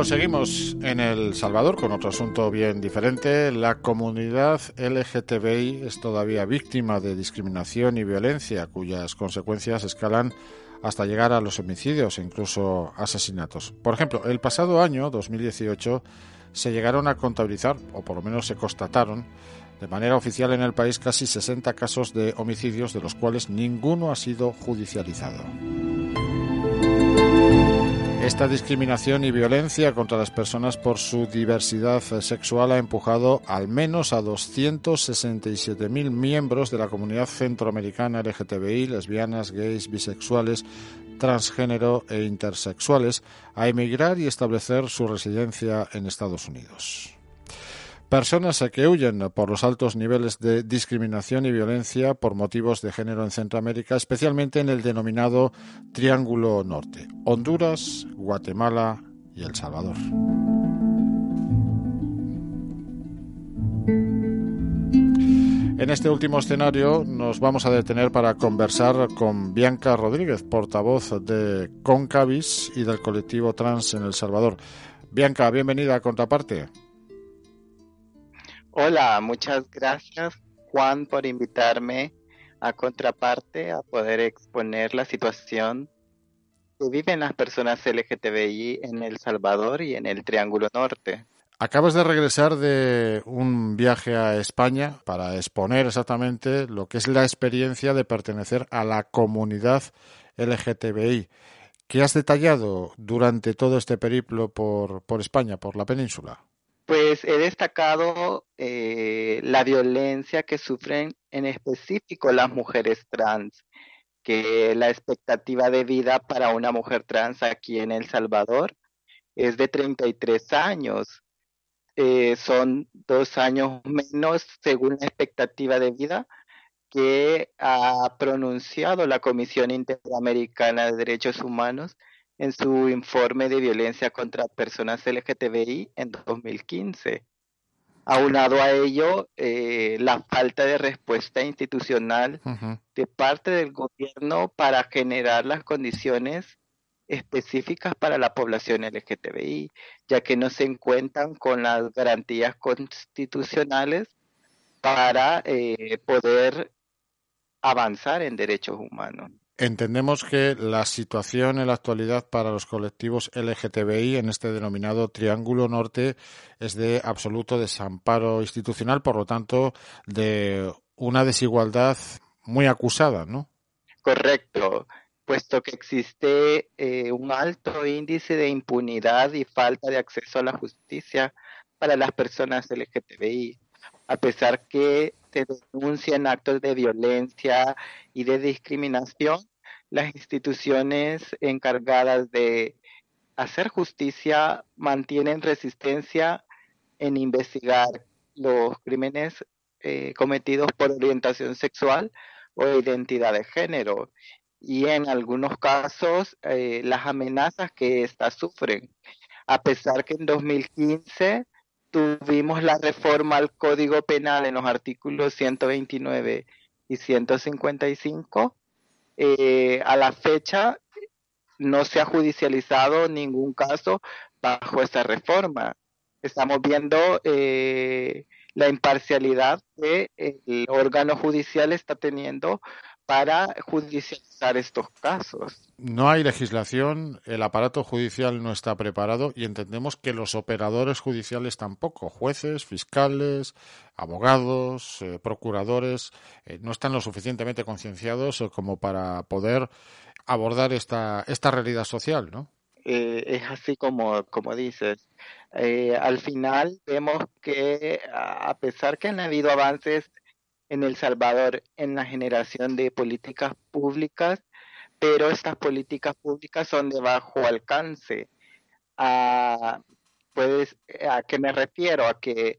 Proseguimos en El Salvador con otro asunto bien diferente. La comunidad LGTBI es todavía víctima de discriminación y violencia cuyas consecuencias escalan hasta llegar a los homicidios e incluso asesinatos. Por ejemplo, el pasado año, 2018, se llegaron a contabilizar, o por lo menos se constataron, de manera oficial en el país casi 60 casos de homicidios, de los cuales ninguno ha sido judicializado. Esta discriminación y violencia contra las personas por su diversidad sexual ha empujado al menos a 267.000 miembros de la comunidad centroamericana LGTBI, lesbianas, gays, bisexuales, transgénero e intersexuales a emigrar y establecer su residencia en Estados Unidos. Personas que huyen por los altos niveles de discriminación y violencia por motivos de género en Centroamérica, especialmente en el denominado Triángulo Norte, Honduras, Guatemala y El Salvador. En este último escenario nos vamos a detener para conversar con Bianca Rodríguez, portavoz de Concavis y del colectivo trans en El Salvador. Bianca, bienvenida a Contraparte. Hola, muchas gracias Juan por invitarme a Contraparte a poder exponer la situación que viven las personas LGTBI en El Salvador y en el Triángulo Norte. Acabas de regresar de un viaje a España para exponer exactamente lo que es la experiencia de pertenecer a la comunidad LGTBI. ¿Qué has detallado durante todo este periplo por, por España, por la península? Pues he destacado eh, la violencia que sufren en específico las mujeres trans, que la expectativa de vida para una mujer trans aquí en El Salvador es de 33 años. Eh, son dos años menos según la expectativa de vida que ha pronunciado la Comisión Interamericana de Derechos Humanos en su informe de violencia contra personas LGTBI en 2015. Aunado a ello, eh, la falta de respuesta institucional de parte del gobierno para generar las condiciones específicas para la población LGTBI, ya que no se encuentran con las garantías constitucionales para eh, poder avanzar en derechos humanos. Entendemos que la situación en la actualidad para los colectivos LGTBI en este denominado Triángulo Norte es de absoluto desamparo institucional, por lo tanto, de una desigualdad muy acusada, ¿no? Correcto, puesto que existe eh, un alto índice de impunidad y falta de acceso a la justicia para las personas LGTBI, a pesar que se denuncian actos de violencia y de discriminación, las instituciones encargadas de hacer justicia mantienen resistencia en investigar los crímenes eh, cometidos por orientación sexual o identidad de género y en algunos casos eh, las amenazas que éstas sufren. A pesar que en 2015 tuvimos la reforma al Código Penal en los artículos 129 y 155, eh, a la fecha no se ha judicializado ningún caso bajo esta reforma. Estamos viendo eh, la imparcialidad que el órgano judicial está teniendo para judicializar estos casos. No hay legislación, el aparato judicial no está preparado y entendemos que los operadores judiciales tampoco, jueces, fiscales, abogados, eh, procuradores, eh, no están lo suficientemente concienciados eh, como para poder abordar esta, esta realidad social, ¿no? es así como, como dices. al final vemos que a pesar que han habido avances en El Salvador en la generación de políticas públicas, pero estas políticas públicas son de bajo alcance. ¿A, puedes, ¿A qué me refiero? A que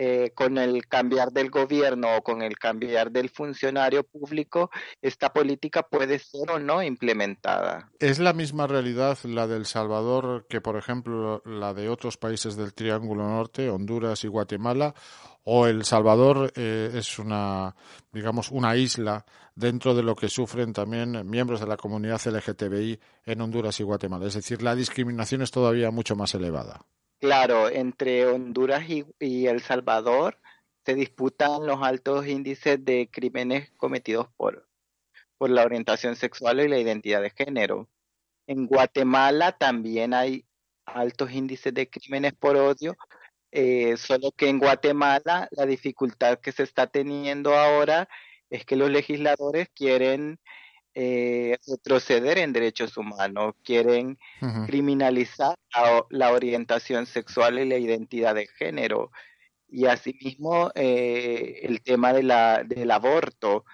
eh, con el cambiar del gobierno o con el cambiar del funcionario público, esta política puede ser o no implementada. ¿Es la misma realidad la del Salvador que, por ejemplo, la de otros países del Triángulo Norte, Honduras y Guatemala? ¿O El Salvador eh, es una, digamos, una isla dentro de lo que sufren también miembros de la comunidad LGTBI en Honduras y Guatemala? Es decir, la discriminación es todavía mucho más elevada. Claro, entre Honduras y, El Salvador se disputan los altos índices de crímenes cometidos por, por la orientación sexual y la identidad de género. En Guatemala también hay altos índices de crímenes por odio, eh, solo que en Guatemala la dificultad que se está teniendo ahora es que los legisladores quieren eh, retroceder en derechos humanos, quieren criminalizar la, orientación sexual y la identidad de género. Y asimismo, eh, el tema de la, del aborto.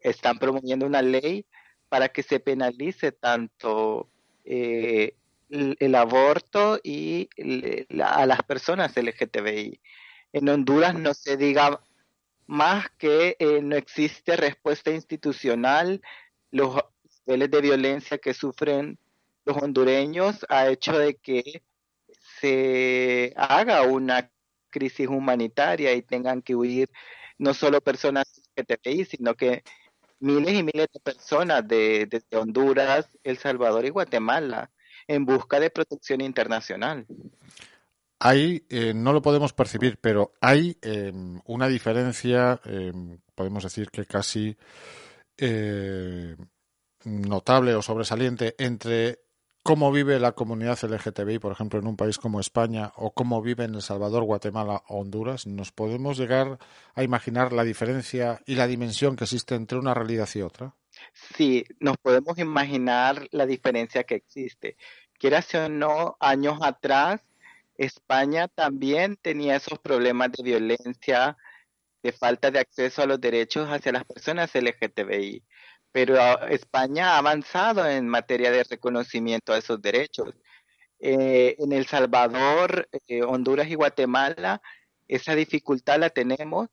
Están promoviendo una ley para que se penalice tanto eh, el, aborto y a las personas LGTBI. En Honduras no se diga más que no existe respuesta institucional los niveles de violencia que sufren los hondureños ha hecho de que se haga una crisis humanitaria y tengan que huir no solo personas LGTBI, sino que miles y miles de personas de, desde Honduras, El Salvador y Guatemala en busca de protección internacional. Hay, eh, no lo podemos percibir, pero hay eh, una diferencia, eh, podemos decir que casi eh, notable o sobresaliente entre cómo vive la comunidad LGTBI, por ejemplo, en un país como España, o cómo vive en El Salvador, Guatemala o Honduras, ¿nos podemos llegar a imaginar la diferencia y la dimensión que existe entre una realidad y otra? Sí, nos podemos imaginar la diferencia que existe. Quiera o no, años atrás, España también tenía esos problemas de violencia, de falta de acceso a los derechos hacia las personas LGTBI. Pero ah, España ha avanzado en materia de reconocimiento a esos derechos. Eh, en El Salvador, eh, Honduras y Guatemala, esa dificultad la tenemos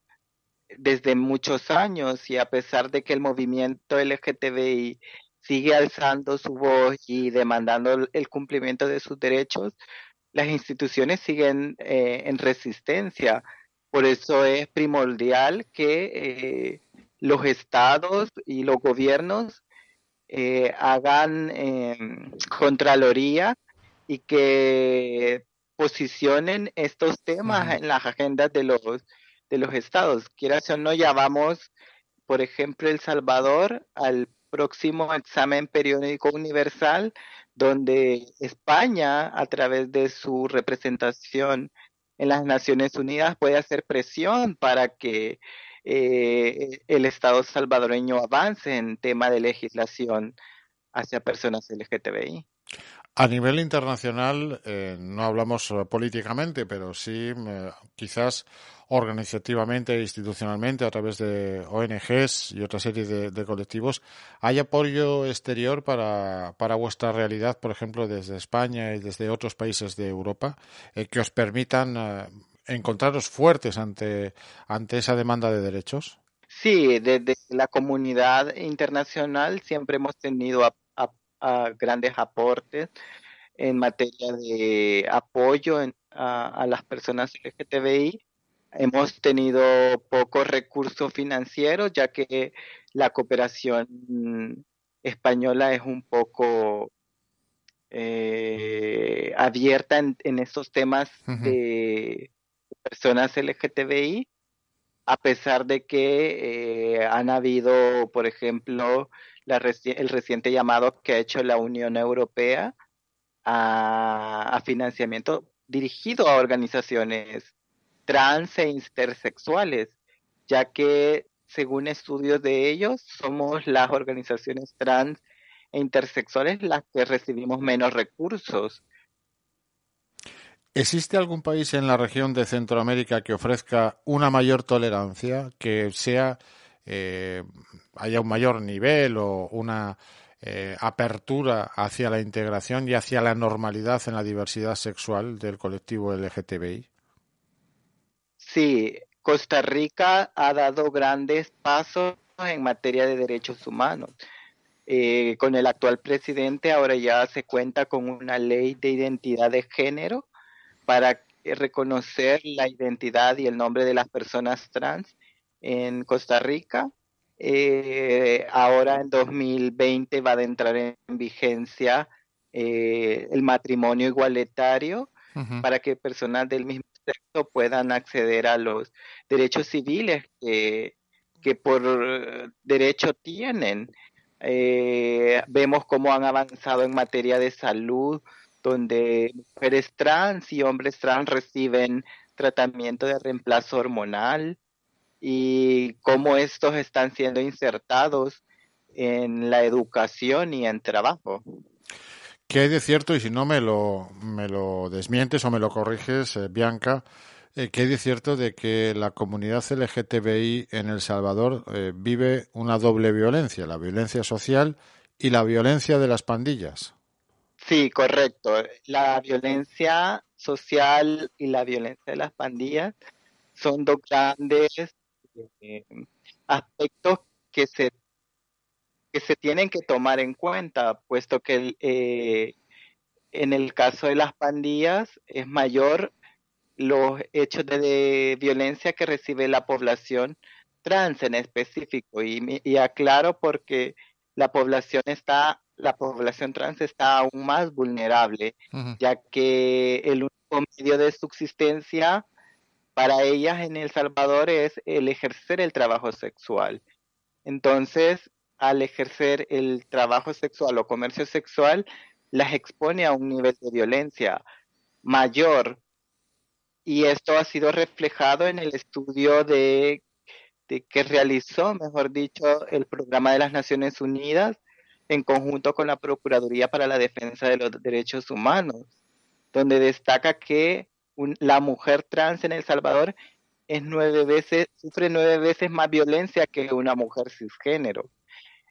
desde muchos años y a pesar de que el movimiento LGTBI sigue alzando su voz y demandando el cumplimiento de sus derechos, las instituciones siguen eh, en resistencia por eso es primordial que eh, los estados y los gobiernos eh, hagan em, contraloría y que posicionen estos temas en las agendas de los de los estados. Quieras o no, ya vamos, por ejemplo, El Salvador al próximo examen periódico universal, donde España, a través de su representación en las Naciones Unidas puede hacer presión para que eh, el Estado salvadoreño avance en tema de legislación hacia personas LGTBI. A nivel internacional, eh, no hablamos políticamente, pero sí eh, quizás organizativamente e institucionalmente a través de ONGs y otra serie de, colectivos, ¿hay apoyo exterior para, para, vuestra realidad, por ejemplo, desde España y desde otros países de Europa, eh, que os permitan encontraros fuertes ante, ante esa demanda de derechos? Sí, desde la comunidad internacional siempre hemos tenido a grandes aportes en materia de apoyo a, las personas LGTBI. Hemos tenido pocos recursos financieros, ya que la cooperación española es un poco eh, abierta en, estos temas de personas LGTBI, a pesar de que eh, han habido, por ejemplo, el reciente llamado que ha hecho la Unión Europea a, financiamiento dirigido a organizaciones trans e intersexuales, ya que según estudios de ellos, somos las organizaciones trans e intersexuales las que recibimos menos recursos. ¿Existe algún país en la región de Centroamérica que ofrezca una mayor tolerancia, que sea eh, haya un mayor nivel o una eh, apertura hacia la integración y hacia la normalidad en la diversidad sexual del colectivo LGTBI? Sí, Costa Rica ha dado grandes pasos en materia de derechos humanos. Eh, con el actual presidente ahora ya se cuenta con una ley de identidad de género para reconocer la identidad y el nombre de las personas trans en Costa Rica. Eh, ahora en 2020 va a entrar en vigencia eh, el matrimonio igualitario para que personas del mismo sexo puedan acceder a los derechos civiles que, que por derecho tienen. Eh, vemos cómo han avanzado en materia de salud, donde mujeres trans y hombres trans reciben tratamiento de reemplazo hormonal y cómo estos están siendo insertados en la educación y en trabajo. ¿Qué hay de cierto? Y si no me lo, me lo desmientes o me lo corriges, eh, Bianca, eh, ¿qué hay de cierto de que la comunidad LGTBI en El Salvador eh, vive una doble violencia, la violencia social y la violencia de las pandillas? Sí, correcto. La violencia social y la violencia de las pandillas son dos grandes eh, aspectos que se que se tienen que tomar en cuenta, puesto que eh, en el caso de las pandillas es mayor los hechos de, violencia que recibe la población trans en específico. Y, y aclaro porque la población está la población trans está aún más vulnerable, ya que el único medio de subsistencia para ellas en El Salvador es el ejercer el trabajo sexual. Entonces, al ejercer el trabajo sexual o comercio sexual, las expone a un nivel de violencia mayor. Y esto ha sido reflejado en el estudio de, de que realizó, mejor dicho, el programa de las Naciones Unidas en conjunto con la Procuraduría para la Defensa de los Derechos Humanos, donde destaca que la mujer trans en El Salvador es nueve veces, sufre nueve veces más violencia que una mujer cisgénero.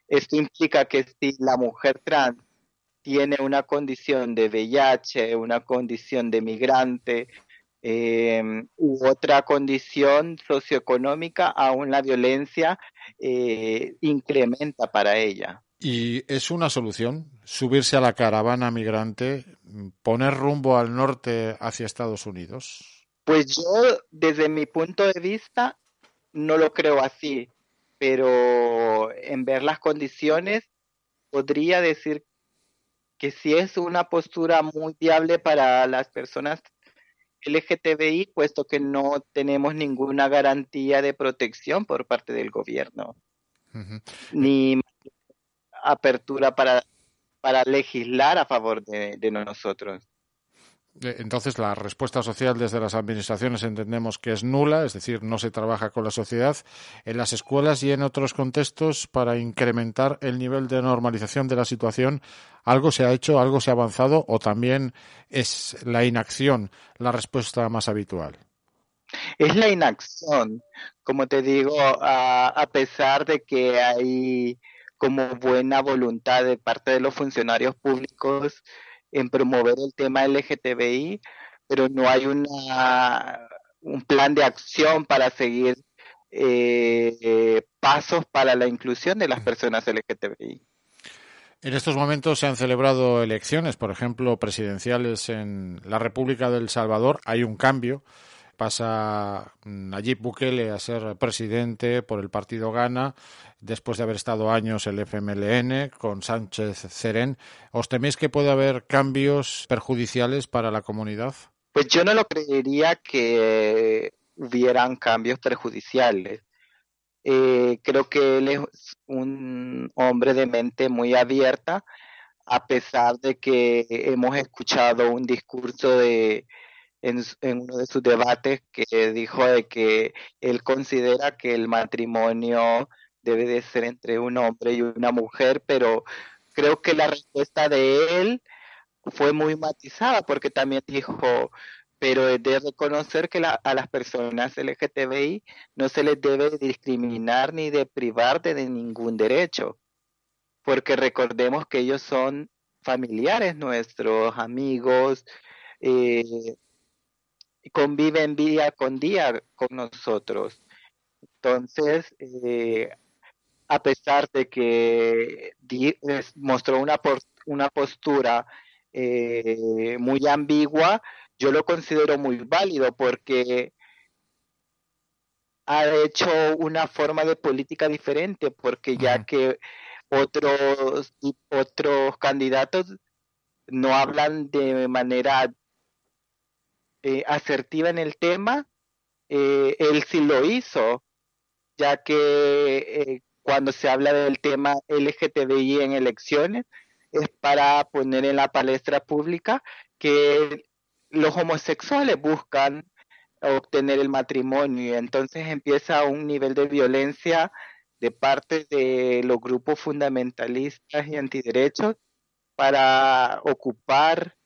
Esto implica que si la mujer trans tiene una condición de VIH, una condición de migrante eh, u otra condición socioeconómica, aún la violencia eh, incrementa para ella. ¿Y es una solución subirse a la caravana migrante, poner rumbo al norte hacia Estados Unidos? Pues yo, desde mi punto de vista, no lo creo así, pero en ver las condiciones, podría decir que sí es una postura muy viable para las personas LGTBI, puesto que no tenemos ninguna garantía de protección por parte del gobierno, ni apertura para, para legislar a favor de, nosotros. Entonces, la respuesta social desde las administraciones entendemos que es nula, es decir, no se trabaja con la sociedad en las escuelas y en otros contextos para incrementar el nivel de normalización de la situación. ¿Algo se ha hecho, algo se ha avanzado o también es la inacción la respuesta más habitual? Es la inacción. Como te digo, a pesar de que hay como buena voluntad de parte de los funcionarios públicos en promover el tema LGTBI, pero no hay una, un plan de acción para seguir eh, pasos para la inclusión de las personas LGTBI. En estos momentos se han celebrado elecciones, por ejemplo, presidenciales en la República del Salvador. Hay un cambio pasa Nayib Bukele a ser presidente por el partido Gana, después de haber estado años el FMLN con Sánchez Cerén. ¿Os teméis que puede haber cambios perjudiciales para la comunidad? Pues yo no lo creería que hubieran cambios perjudiciales. Eh, creo que él es un hombre de mente muy abierta, a pesar de que hemos escuchado un discurso de en, uno de sus debates que dijo de que él considera que el matrimonio debe de ser entre un hombre y una mujer, pero creo que la respuesta de él fue muy matizada porque también dijo, pero es de reconocer que a las personas LGTBI no se les debe discriminar ni de privar de ningún derecho, porque recordemos que ellos son familiares nuestros, amigos, eh, conviven día con día con nosotros. Entonces, eh, a pesar de que mostró una, una postura eh, muy ambigua, yo lo considero muy válido porque ha hecho una forma de política diferente, porque ya que otros, otros candidatos no hablan de manera eh, asertiva en el tema, eh, él sí lo hizo, ya que eh, cuando se habla del tema LGTBI en elecciones, es para poner en la palestra pública que los homosexuales buscan obtener el matrimonio y entonces empieza un nivel de violencia de parte de los grupos fundamentalistas y antiderechos para ocupar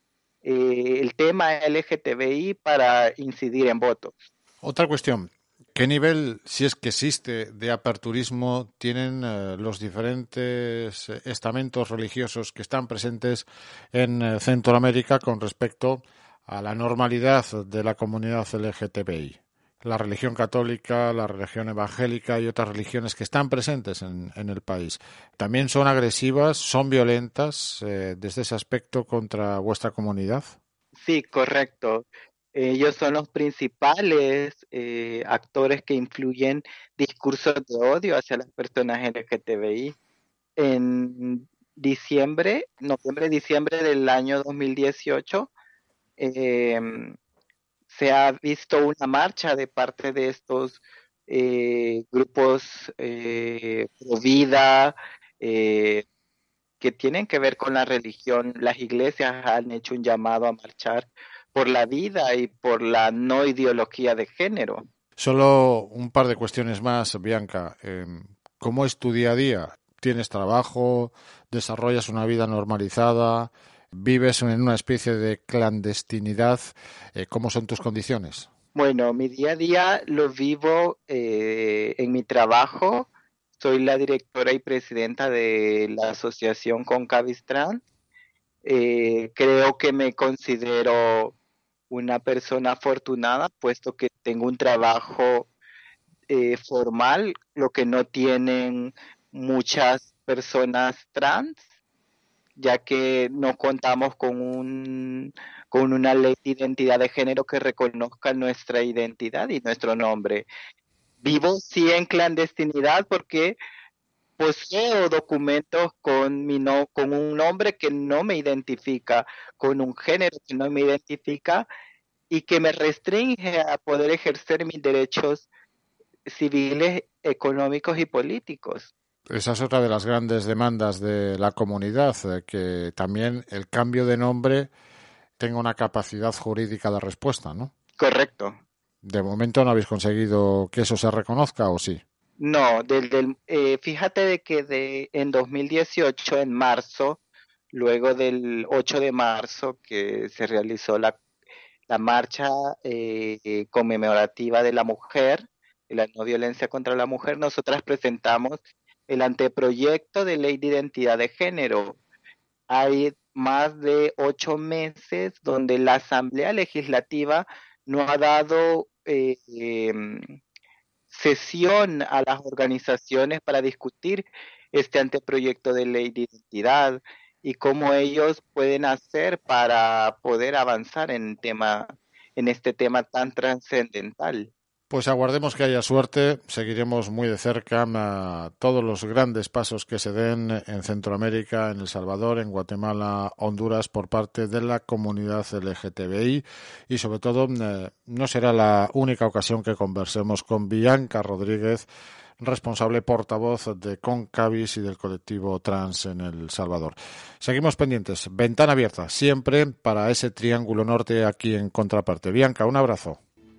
eh, el tema LGTBI para incidir en votos. Otra cuestión, ¿qué nivel, si es que existe, de aperturismo tienen eh, los diferentes estamentos religiosos que están presentes en eh, Centroamérica con respecto a la normalidad de la comunidad LGTBI? La religión católica, la religión evangélica y otras religiones que están presentes en, el país. También son agresivas, son violentas eh, desde ese aspecto contra vuestra comunidad. Sí, correcto. Ellos son los principales eh, actores que influyen discursos de odio hacia las personas LGTBI. En diciembre, noviembre, diciembre del año 2018, eh, se ha visto una marcha de parte de estos eh, grupos eh, pro vida eh, que tienen que ver con la religión. Las iglesias han hecho un llamado a marchar por la vida y por la no ideología de género. Solo un par de cuestiones más, Bianca. ¿Cómo es tu día a día? ¿Tienes trabajo? ¿Desarrollas una vida normalizada? Vives en una especie de clandestinidad. Eh, ¿Cómo son tus condiciones? Bueno, mi día a día lo vivo eh, en mi trabajo. Soy la directora y presidenta de la asociación Concavistran. Eh, creo que me considero una persona afortunada, puesto que tengo un trabajo formal, lo que no tienen muchas personas trans ya que no contamos con, un, con una ley de identidad de género que reconozca nuestra identidad y nuestro nombre. Vivo sí en clandestinidad porque poseo documentos con, mi no, con un nombre que no me identifica, con un género que no me identifica y que me restringe a poder ejercer mis derechos civiles, económicos y políticos. Esa es otra de las grandes demandas de la comunidad, eh, que también el cambio de nombre tenga una capacidad jurídica de respuesta, ¿no? Correcto. De momento no habéis conseguido que eso se reconozca o sí. No, del, eh, fíjate de que de, en 2018, en marzo, luego del 8 de marzo que se realizó la, la marcha eh, conmemorativa de la mujer, de la no violencia contra la mujer, nosotras presentamos el anteproyecto de ley de identidad de género. Hay más de ocho meses donde la Asamblea Legislativa no ha dado eh, em, sesión a las organizaciones para discutir este anteproyecto de ley de identidad y cómo ellos pueden hacer para poder avanzar en tema en este tema tan trascendental. Pues aguardemos que haya suerte, seguiremos muy de cerca a todos los grandes pasos que se den en Centroamérica, en El Salvador, en Guatemala, Honduras por parte de la comunidad LGTBI y sobre todo eh, no será la única ocasión que conversemos con Bianca Rodríguez, responsable portavoz de Concavis y del colectivo trans en El Salvador. Seguimos pendientes, ventana abierta, siempre para ese triángulo norte aquí en contraparte. Bianca, un abrazo.